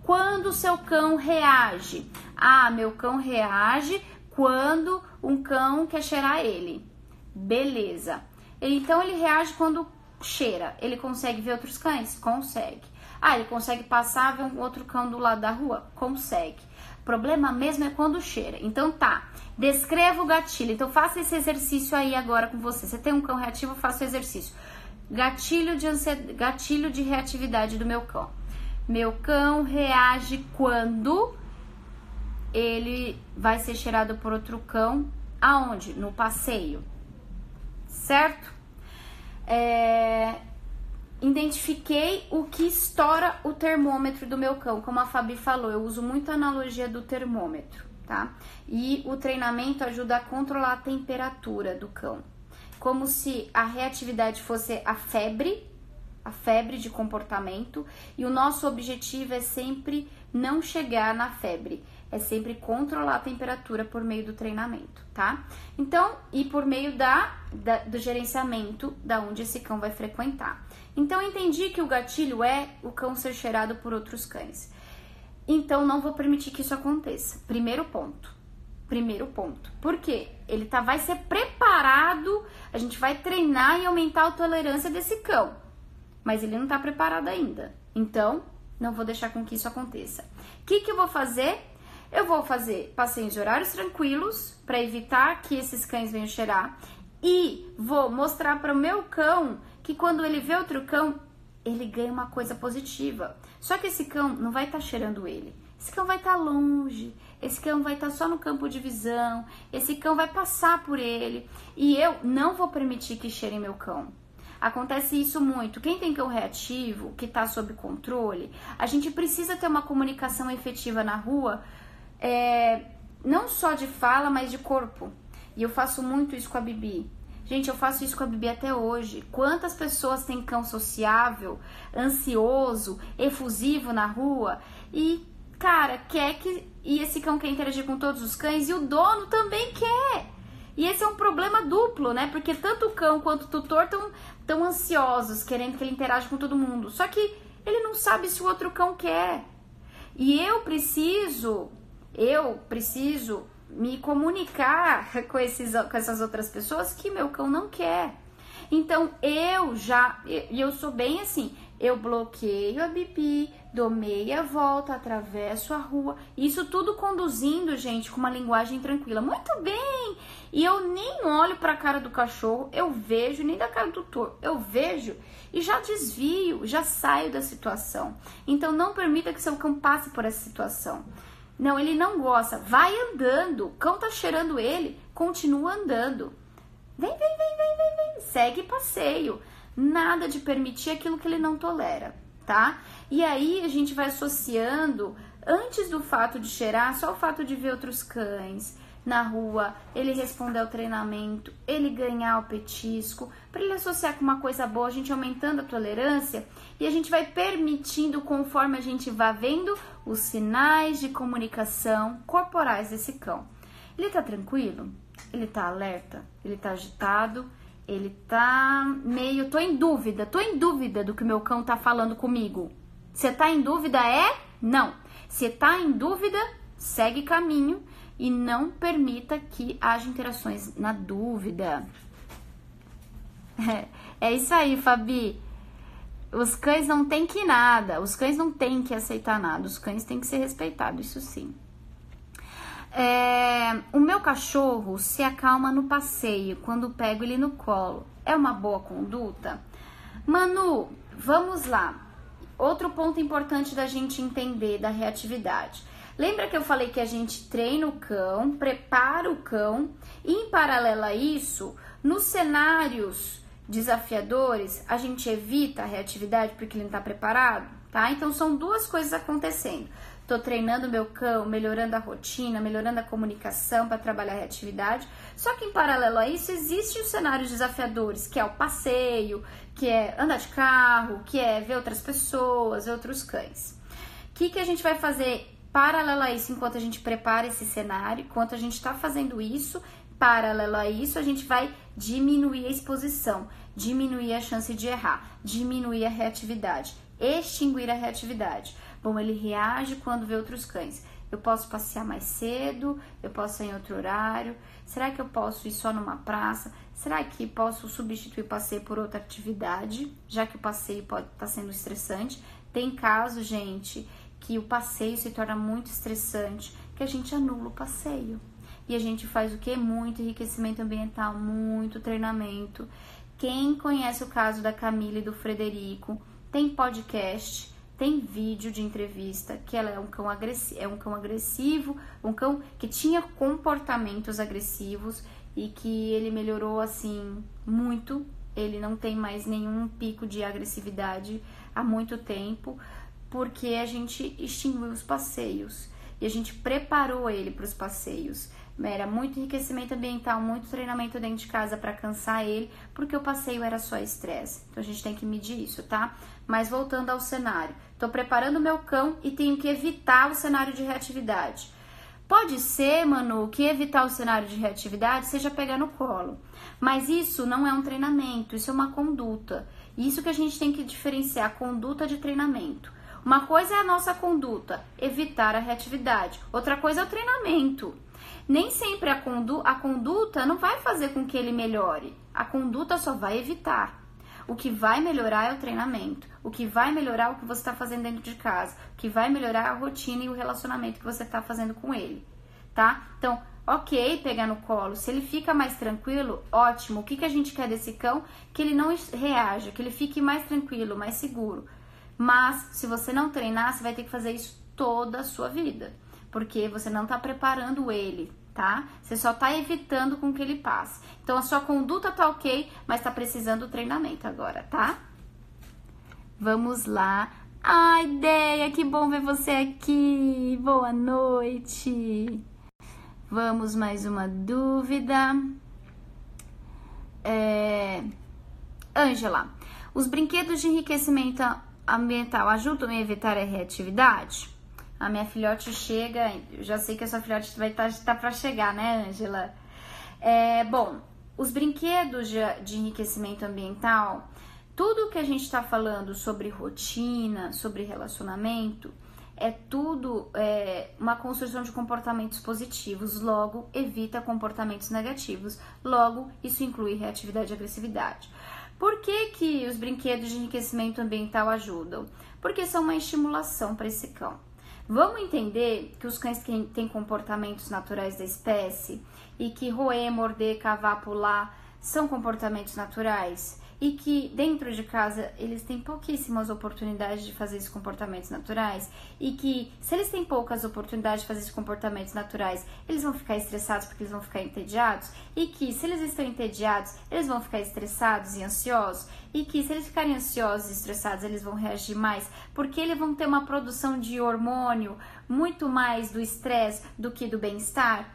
Quando o seu cão reage? Ah, meu cão reage quando um cão quer cheirar ele. Beleza. Então ele reage quando cheira. Ele consegue ver outros cães? Consegue. Ah, ele consegue passar ver um outro cão do lado da rua? Consegue. Problema mesmo é quando cheira. Então tá, descreva o gatilho. Então faça esse exercício aí agora com você. Você tem um cão reativo, faça o exercício. Gatilho de, ansiedade, gatilho de reatividade do meu cão. Meu cão reage quando ele vai ser cheirado por outro cão. Aonde? No passeio. Certo? É, identifiquei o que estoura o termômetro do meu cão. Como a Fabi falou, eu uso muito a analogia do termômetro, tá? E o treinamento ajuda a controlar a temperatura do cão. Como se a reatividade fosse a febre, a febre de comportamento, e o nosso objetivo é sempre não chegar na febre, é sempre controlar a temperatura por meio do treinamento, tá? Então, e por meio da, da, do gerenciamento da onde esse cão vai frequentar. Então, entendi que o gatilho é o cão ser cheirado por outros cães. Então, não vou permitir que isso aconteça. Primeiro ponto. Primeiro ponto. Por quê? Ele tá, vai ser preparado, a gente vai treinar e aumentar a tolerância desse cão. Mas ele não tá preparado ainda. Então, não vou deixar com que isso aconteça. O que, que eu vou fazer? Eu vou fazer passeios de horários tranquilos para evitar que esses cães venham cheirar e vou mostrar para o meu cão que quando ele vê outro cão, ele ganha uma coisa positiva. Só que esse cão não vai estar tá cheirando ele. Esse cão vai estar tá longe, esse cão vai estar tá só no campo de visão, esse cão vai passar por ele e eu não vou permitir que cheire meu cão. Acontece isso muito. Quem tem cão reativo, que está sob controle, a gente precisa ter uma comunicação efetiva na rua é, não só de fala, mas de corpo. E eu faço muito isso com a Bibi. Gente, eu faço isso com a Bibi até hoje. Quantas pessoas têm cão sociável, ansioso, efusivo na rua e, cara, quer que. E esse cão quer interagir com todos os cães e o dono também quer. E esse é um problema duplo, né? Porque tanto o cão quanto o tutor estão tão ansiosos, querendo que ele interaja com todo mundo. Só que ele não sabe se o outro cão quer. E eu preciso eu preciso me comunicar [laughs] com, esses, com essas outras pessoas que meu cão não quer. Então eu já, e eu sou bem assim, eu bloqueio a Bibi, dou meia volta, atravesso a rua, isso tudo conduzindo, gente, com uma linguagem tranquila. Muito bem! E eu nem olho para a cara do cachorro, eu vejo, nem da cara do tutor, eu vejo e já desvio, já saio da situação. Então não permita que seu cão passe por essa situação. Não, ele não gosta. Vai andando. O cão tá cheirando ele, continua andando. Vem, vem, vem, vem, vem, vem. Segue passeio. Nada de permitir aquilo que ele não tolera, tá? E aí a gente vai associando, antes do fato de cheirar, só o fato de ver outros cães, na rua, ele responder ao treinamento, ele ganhar o petisco, para ele associar com uma coisa boa, a gente aumentando a tolerância e a gente vai permitindo conforme a gente vá vendo os sinais de comunicação corporais desse cão. Ele tá tranquilo? Ele tá alerta? Ele tá agitado? Ele tá meio, tô em dúvida, tô em dúvida do que meu cão tá falando comigo. Você tá em dúvida é? Não. Se tá em dúvida, segue caminho e não permita que haja interações na dúvida. É, é isso aí, Fabi. Os cães não têm que nada, os cães não têm que aceitar nada, os cães têm que ser respeitados, isso sim. É, o meu cachorro se acalma no passeio quando pego ele no colo. É uma boa conduta? Manu, vamos lá. Outro ponto importante da gente entender da reatividade. Lembra que eu falei que a gente treina o cão, prepara o cão, e em paralelo a isso, nos cenários desafiadores, a gente evita a reatividade porque ele não está preparado, tá? Então são duas coisas acontecendo. Tô treinando meu cão, melhorando a rotina, melhorando a comunicação para trabalhar a reatividade. Só que em paralelo a isso, existem os cenários desafiadores, que é o passeio, que é andar de carro, que é ver outras pessoas, outros cães. O que, que a gente vai fazer Paralelo a isso, enquanto a gente prepara esse cenário, enquanto a gente está fazendo isso, paralelo a isso, a gente vai diminuir a exposição, diminuir a chance de errar, diminuir a reatividade, extinguir a reatividade. Bom, ele reage quando vê outros cães. Eu posso passear mais cedo, eu posso ir em outro horário. Será que eu posso ir só numa praça? Será que posso substituir o passeio por outra atividade, já que o passeio pode estar tá sendo estressante? Tem caso, gente, que o passeio se torna muito estressante, que a gente anula o passeio. E a gente faz o que? Muito enriquecimento ambiental, muito treinamento. Quem conhece o caso da Camila e do Frederico, tem podcast, tem vídeo de entrevista que ela é um cão agressivo, é um cão agressivo, um cão que tinha comportamentos agressivos e que ele melhorou assim muito. Ele não tem mais nenhum pico de agressividade há muito tempo porque a gente extinguiu os passeios e a gente preparou ele para os passeios. Era muito enriquecimento ambiental, muito treinamento dentro de casa para cansar ele, porque o passeio era só estresse. Então a gente tem que medir isso, tá? Mas voltando ao cenário, estou preparando meu cão e tenho que evitar o cenário de reatividade. Pode ser, Manu, que evitar o cenário de reatividade seja pegar no colo. Mas isso não é um treinamento, isso é uma conduta. Isso que a gente tem que diferenciar conduta de treinamento. Uma coisa é a nossa conduta, evitar a reatividade. Outra coisa é o treinamento. Nem sempre a, condu a conduta não vai fazer com que ele melhore. A conduta só vai evitar. O que vai melhorar é o treinamento. O que vai melhorar é o que você está fazendo dentro de casa. O que vai melhorar é a rotina e o relacionamento que você está fazendo com ele. Tá? Então, ok pegar no colo. Se ele fica mais tranquilo, ótimo. O que, que a gente quer desse cão? Que ele não reaja, que ele fique mais tranquilo, mais seguro. Mas, se você não treinar, você vai ter que fazer isso toda a sua vida. Porque você não está preparando ele, tá? Você só está evitando com que ele passe. Então, a sua conduta tá ok, mas está precisando do treinamento agora, tá? Vamos lá. Ai, ideia, que bom ver você aqui. Boa noite. Vamos mais uma dúvida. É... Ângela, os brinquedos de enriquecimento ambiental ajudam a evitar a reatividade? A minha filhote chega, já sei que a sua filhote vai estar tá, tá para chegar, né, Ângela? É, bom, os brinquedos de, de enriquecimento ambiental, tudo que a gente está falando sobre rotina, sobre relacionamento, é tudo é, uma construção de comportamentos positivos, logo evita comportamentos negativos, logo isso inclui reatividade e agressividade. Por que, que os brinquedos de enriquecimento ambiental ajudam? Porque são uma estimulação para esse cão. Vamos entender que os cães que têm comportamentos naturais da espécie e que roer, morder, cavar, pular são comportamentos naturais e que dentro de casa eles têm pouquíssimas oportunidades de fazer esses comportamentos naturais. E que se eles têm poucas oportunidades de fazer esses comportamentos naturais, eles vão ficar estressados porque eles vão ficar entediados. E que se eles estão entediados, eles vão ficar estressados e ansiosos. E que se eles ficarem ansiosos e estressados, eles vão reagir mais. Porque eles vão ter uma produção de hormônio muito mais do estresse do que do bem-estar.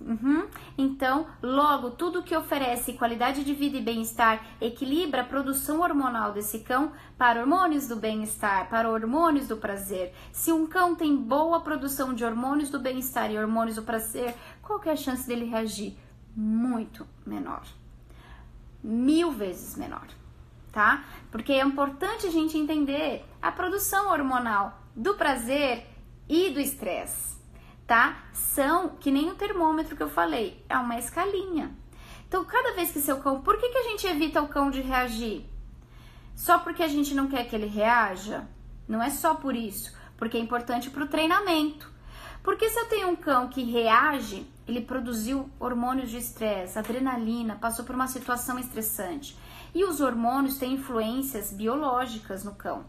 Uhum. Então, logo, tudo que oferece qualidade de vida e bem-estar equilibra a produção hormonal desse cão para hormônios do bem-estar, para hormônios do prazer. Se um cão tem boa produção de hormônios do bem-estar e hormônios do prazer, qual é a chance dele reagir? Muito menor. Mil vezes menor, tá? Porque é importante a gente entender a produção hormonal do prazer e do estresse tá? São que nem o termômetro que eu falei, é uma escalinha. Então, cada vez que seu cão, por que, que a gente evita o cão de reagir? Só porque a gente não quer que ele reaja? Não é só por isso, porque é importante para o treinamento. Porque se eu tenho um cão que reage, ele produziu hormônios de estresse, adrenalina, passou por uma situação estressante. E os hormônios têm influências biológicas no cão.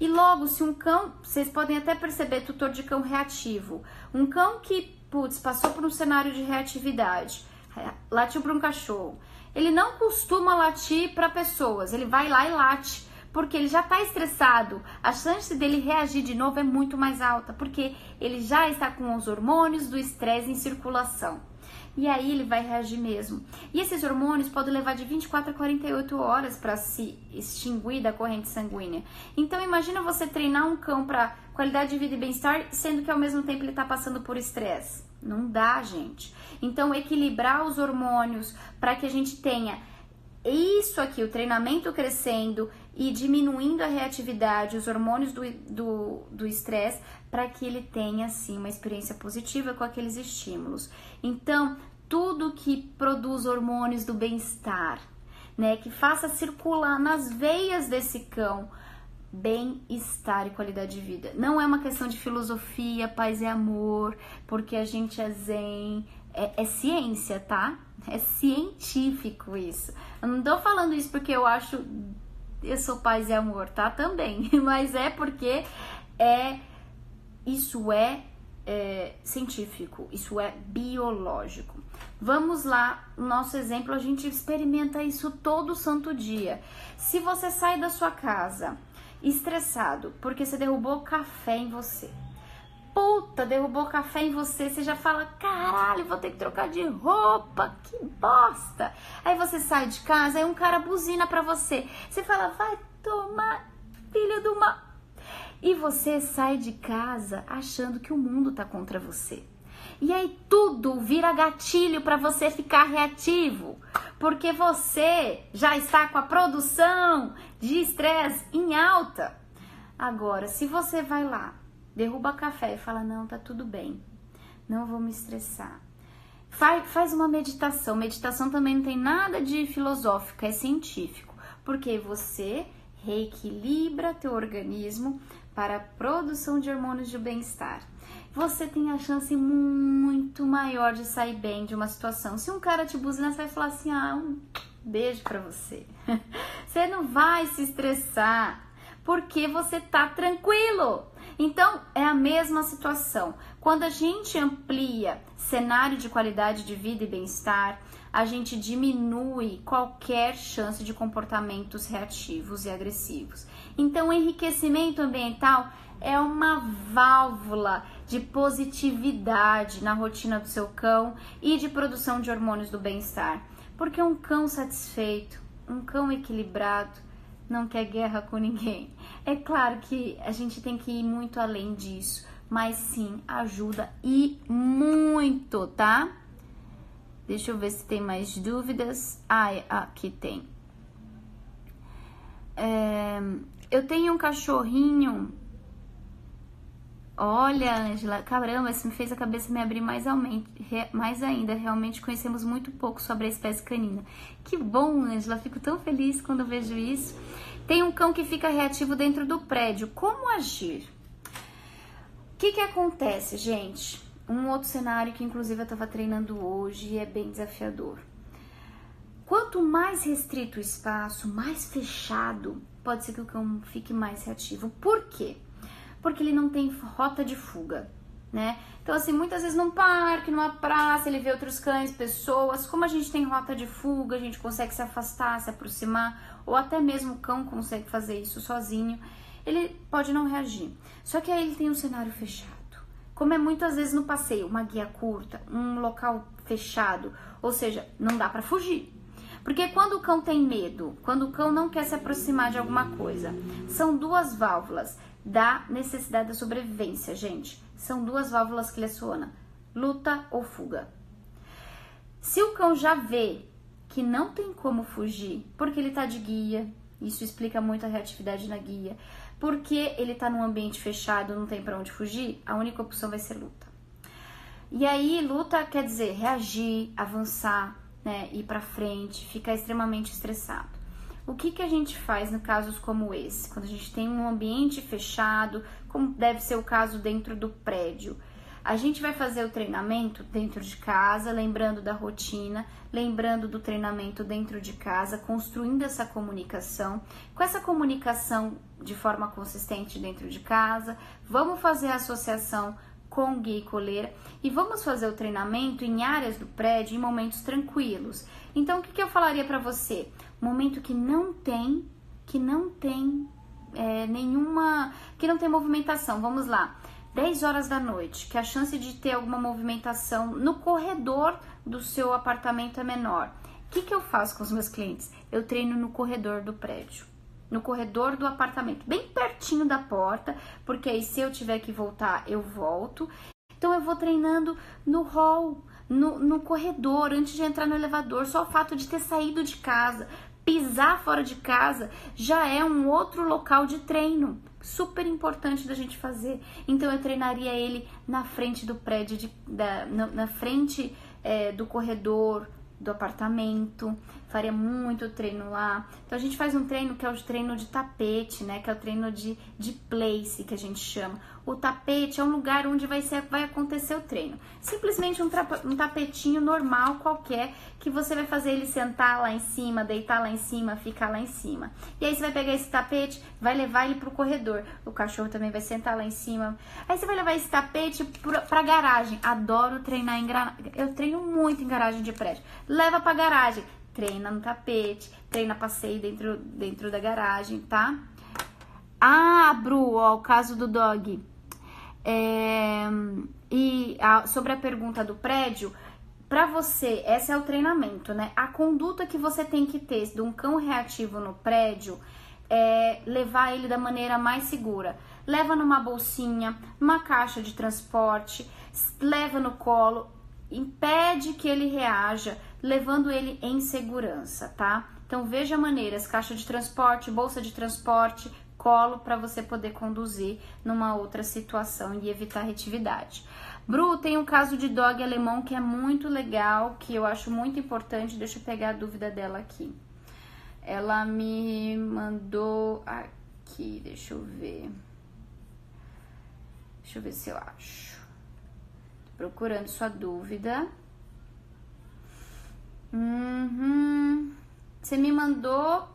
E logo, se um cão, vocês podem até perceber tutor de cão reativo, um cão que, putz, passou por um cenário de reatividade, é, latiu para um cachorro, ele não costuma latir para pessoas, ele vai lá e late, porque ele já está estressado. A chance dele reagir de novo é muito mais alta, porque ele já está com os hormônios do estresse em circulação e aí ele vai reagir mesmo. E esses hormônios podem levar de 24 a 48 horas para se extinguir da corrente sanguínea. Então imagina você treinar um cão para qualidade de vida e bem-estar, sendo que ao mesmo tempo ele está passando por estresse. Não dá, gente. Então equilibrar os hormônios para que a gente tenha isso aqui, o treinamento crescendo e diminuindo a reatividade, os hormônios do estresse, para que ele tenha, assim, uma experiência positiva com aqueles estímulos. Então, tudo que produz hormônios do bem-estar, né, que faça circular nas veias desse cão bem-estar e qualidade de vida. Não é uma questão de filosofia, paz e amor, porque a gente é zen, é, é ciência, tá? É científico isso. Eu não tô falando isso porque eu acho eu sou paz e amor, tá? Também, [laughs] mas é porque é isso é, é científico, isso é biológico. Vamos lá, nosso exemplo, a gente experimenta isso todo santo dia. Se você sai da sua casa estressado porque você derrubou café em você, puta, derrubou café em você, você já fala, caralho, vou ter que trocar de roupa, que bosta. Aí você sai de casa, aí um cara buzina pra você. Você fala, vai tomar, filha de uma. E você sai de casa achando que o mundo tá contra você. E aí tudo vira gatilho para você ficar reativo, porque você já está com a produção de estresse em alta. Agora, se você vai lá, derruba café e fala: Não, tá tudo bem, não vou me estressar. Faz, faz uma meditação. Meditação também não tem nada de filosófica, é científico, porque você reequilibra teu organismo para a produção de hormônios de bem-estar. Você tem a chance muito maior de sair bem de uma situação. Se um cara te buzina, você vai falar assim: ah, um beijo para você. [laughs] você não vai se estressar porque você tá tranquilo. Então, é a mesma situação. Quando a gente amplia cenário de qualidade de vida e bem-estar, a gente diminui qualquer chance de comportamentos reativos e agressivos. Então, o enriquecimento ambiental é uma válvula de positividade na rotina do seu cão e de produção de hormônios do bem-estar. Porque um cão satisfeito, um cão equilibrado, não quer guerra com ninguém. É claro que a gente tem que ir muito além disso, mas sim ajuda e muito, tá? Deixa eu ver se tem mais dúvidas. Ah, aqui tem. É, eu tenho um cachorrinho. Olha, Angela, caramba, isso me fez a cabeça me abrir mais, aumente, mais ainda. Realmente conhecemos muito pouco sobre a espécie canina. Que bom, Angela, fico tão feliz quando vejo isso. Tem um cão que fica reativo dentro do prédio. Como agir? O que, que acontece, gente? Um outro cenário que inclusive eu estava treinando hoje e é bem desafiador. Quanto mais restrito o espaço, mais fechado, pode ser que o cão fique mais reativo. Por quê? Porque ele não tem rota de fuga, né? Então, assim, muitas vezes num parque, numa praça, ele vê outros cães, pessoas. Como a gente tem rota de fuga, a gente consegue se afastar, se aproximar, ou até mesmo o cão consegue fazer isso sozinho, ele pode não reagir. Só que aí ele tem um cenário fechado como é muitas vezes no passeio, uma guia curta, um local fechado, ou seja, não dá para fugir. Porque quando o cão tem medo, quando o cão não quer se aproximar de alguma coisa, são duas válvulas da necessidade da sobrevivência, gente. São duas válvulas que ele aciona: luta ou fuga. Se o cão já vê que não tem como fugir, porque ele tá de guia, isso explica muito a reatividade na guia porque ele tá num ambiente fechado, não tem para onde fugir, a única opção vai ser luta. E aí, luta quer dizer reagir, avançar, né, ir para frente, ficar extremamente estressado. O que, que a gente faz em casos como esse? Quando a gente tem um ambiente fechado, como deve ser o caso dentro do prédio. A gente vai fazer o treinamento dentro de casa, lembrando da rotina, lembrando do treinamento dentro de casa, construindo essa comunicação. Com essa comunicação de forma consistente dentro de casa, vamos fazer a associação com guia e coleira e vamos fazer o treinamento em áreas do prédio em momentos tranquilos. Então, o que, que eu falaria para você? Momento que não tem, que não tem é, nenhuma, que não tem movimentação. Vamos lá. 10 horas da noite, que a chance de ter alguma movimentação no corredor do seu apartamento é menor. O que, que eu faço com os meus clientes? Eu treino no corredor do prédio, no corredor do apartamento, bem pertinho da porta, porque aí se eu tiver que voltar, eu volto. Então eu vou treinando no hall, no, no corredor, antes de entrar no elevador, só o fato de ter saído de casa, pisar fora de casa já é um outro local de treino super importante da gente fazer. Então eu treinaria ele na frente do prédio, de, da, na, na frente é, do corredor do apartamento, faria muito treino lá. Então a gente faz um treino que é o treino de tapete, né? Que é o treino de, de place que a gente chama. O tapete é um lugar onde vai, ser, vai acontecer o treino. Simplesmente um, um tapetinho normal qualquer que você vai fazer ele sentar lá em cima, deitar lá em cima, ficar lá em cima. E aí você vai pegar esse tapete, vai levar ele pro corredor. O cachorro também vai sentar lá em cima. Aí você vai levar esse tapete pra, pra garagem. Adoro treinar em garagem. Eu treino muito em garagem de prédio. Leva pra garagem, treina no tapete, treina passeio dentro, dentro da garagem, tá? Ah, Bru, ó, o caso do dog. É, e a, sobre a pergunta do prédio, para você, esse é o treinamento, né? A conduta que você tem que ter de um cão reativo no prédio é levar ele da maneira mais segura. leva numa bolsinha, numa caixa de transporte, leva no colo, impede que ele reaja, levando ele em segurança, tá? Então veja maneiras, caixa de transporte, bolsa de transporte, colo para você poder conduzir numa outra situação e evitar retividade. Bru, tem um caso de dog alemão que é muito legal, que eu acho muito importante. Deixa eu pegar a dúvida dela aqui. Ela me mandou aqui, deixa eu ver. Deixa eu ver se eu acho. Procurando sua dúvida. Uhum. Você me mandou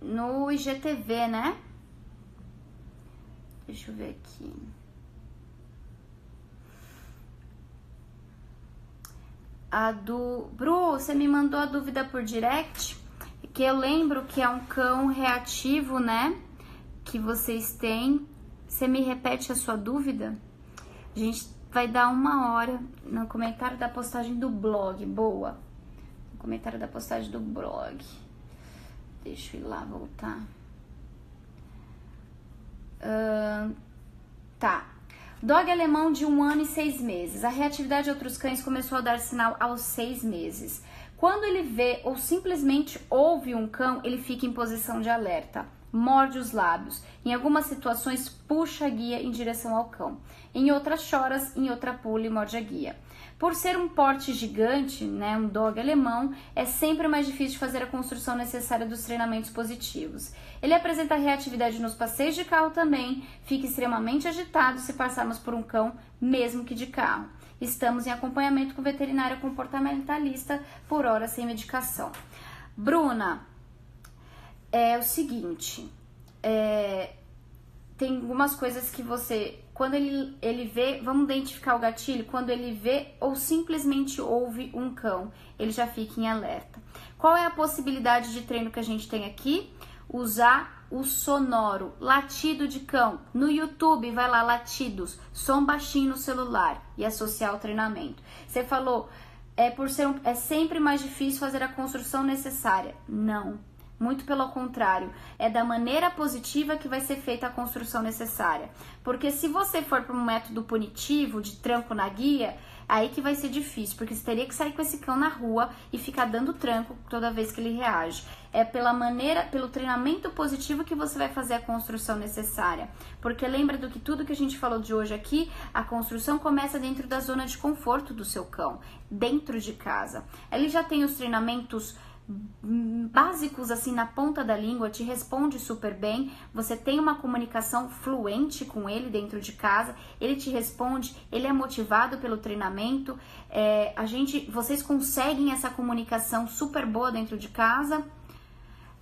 no IGTV, né? Deixa eu ver aqui. A do. Bru, você me mandou a dúvida por direct? Que eu lembro que é um cão reativo, né? Que vocês têm. Você me repete a sua dúvida? A gente vai dar uma hora no comentário da postagem do blog. Boa. No comentário da postagem do blog. Deixa eu ir lá voltar. Uh, tá. Dog alemão de um ano e seis meses. A reatividade de outros cães começou a dar sinal aos seis meses. Quando ele vê ou simplesmente ouve um cão, ele fica em posição de alerta. Morde os lábios. Em algumas situações, puxa a guia em direção ao cão. Em outras, choras, em outra, pula e morde a guia. Por ser um porte gigante, né, um dog alemão, é sempre mais difícil fazer a construção necessária dos treinamentos positivos. Ele apresenta reatividade nos passeios de carro também, fica extremamente agitado se passarmos por um cão, mesmo que de carro. Estamos em acompanhamento com o veterinário comportamentalista por hora sem medicação. Bruna, é o seguinte, é, tem algumas coisas que você quando ele, ele vê, vamos identificar o gatilho, quando ele vê ou simplesmente ouve um cão, ele já fica em alerta. Qual é a possibilidade de treino que a gente tem aqui? Usar o sonoro, latido de cão. No YouTube, vai lá, latidos, som baixinho no celular e associar ao treinamento. Você falou, é por ser um, é sempre mais difícil fazer a construção necessária. Não muito pelo contrário, é da maneira positiva que vai ser feita a construção necessária. Porque se você for para um método punitivo, de tranco na guia, aí que vai ser difícil, porque você teria que sair com esse cão na rua e ficar dando tranco toda vez que ele reage. É pela maneira, pelo treinamento positivo que você vai fazer a construção necessária. Porque lembra do que tudo que a gente falou de hoje aqui, a construção começa dentro da zona de conforto do seu cão, dentro de casa. Ele já tem os treinamentos básicos assim na ponta da língua, te responde super bem, você tem uma comunicação fluente com ele dentro de casa, ele te responde, ele é motivado pelo treinamento, é, a gente, vocês conseguem essa comunicação super boa dentro de casa.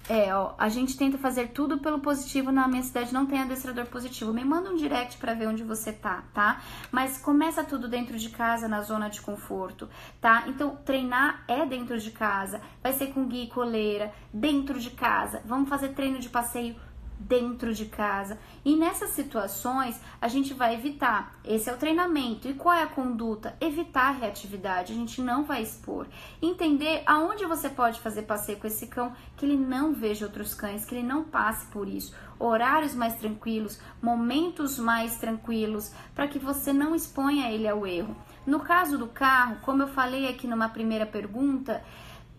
É, ó, a gente tenta fazer tudo pelo positivo. Na minha cidade não tem adestrador positivo. Me manda um direct para ver onde você tá, tá? Mas começa tudo dentro de casa, na zona de conforto, tá? Então, treinar é dentro de casa. Vai ser com guia e coleira, dentro de casa. Vamos fazer treino de passeio dentro de casa. E nessas situações, a gente vai evitar. Esse é o treinamento. E qual é a conduta? Evitar a reatividade. A gente não vai expor. Entender aonde você pode fazer passeio com esse cão, que ele não veja outros cães, que ele não passe por isso. Horários mais tranquilos, momentos mais tranquilos, para que você não exponha ele ao erro. No caso do carro, como eu falei aqui numa primeira pergunta,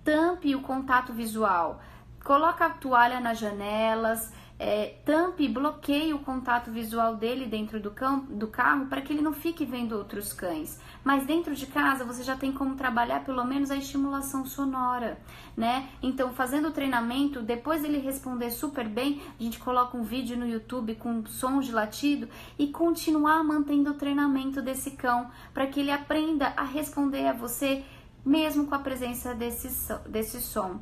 tampe o contato visual. Coloca a toalha nas janelas, é, tampe, bloqueie o contato visual dele dentro do, cão, do carro para que ele não fique vendo outros cães. Mas dentro de casa você já tem como trabalhar pelo menos a estimulação sonora, né? Então, fazendo o treinamento, depois ele responder super bem, a gente coloca um vídeo no YouTube com som de latido e continuar mantendo o treinamento desse cão para que ele aprenda a responder a você mesmo com a presença desse, desse som.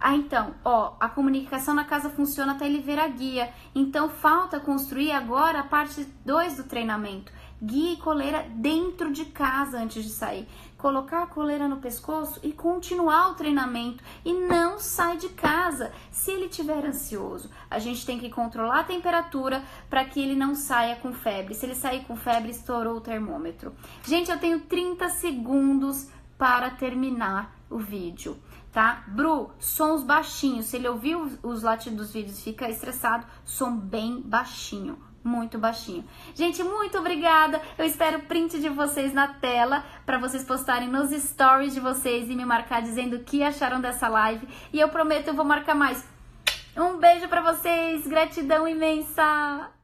Ah, então, ó, a comunicação na casa funciona até ele ver a guia. Então falta construir agora a parte 2 do treinamento. Guia e coleira dentro de casa antes de sair. Colocar a coleira no pescoço e continuar o treinamento. E não sai de casa se ele estiver ansioso. A gente tem que controlar a temperatura para que ele não saia com febre. Se ele sair com febre, estourou o termômetro. Gente, eu tenho 30 segundos para terminar o vídeo, tá? Bru, sons baixinhos. Se ele ouvir os latidos dos vídeos e fica estressado, som bem baixinho muito baixinho. Gente, muito obrigada. Eu espero print de vocês na tela para vocês postarem nos stories de vocês e me marcar dizendo o que acharam dessa live. E eu prometo eu vou marcar mais. Um beijo para vocês, gratidão imensa.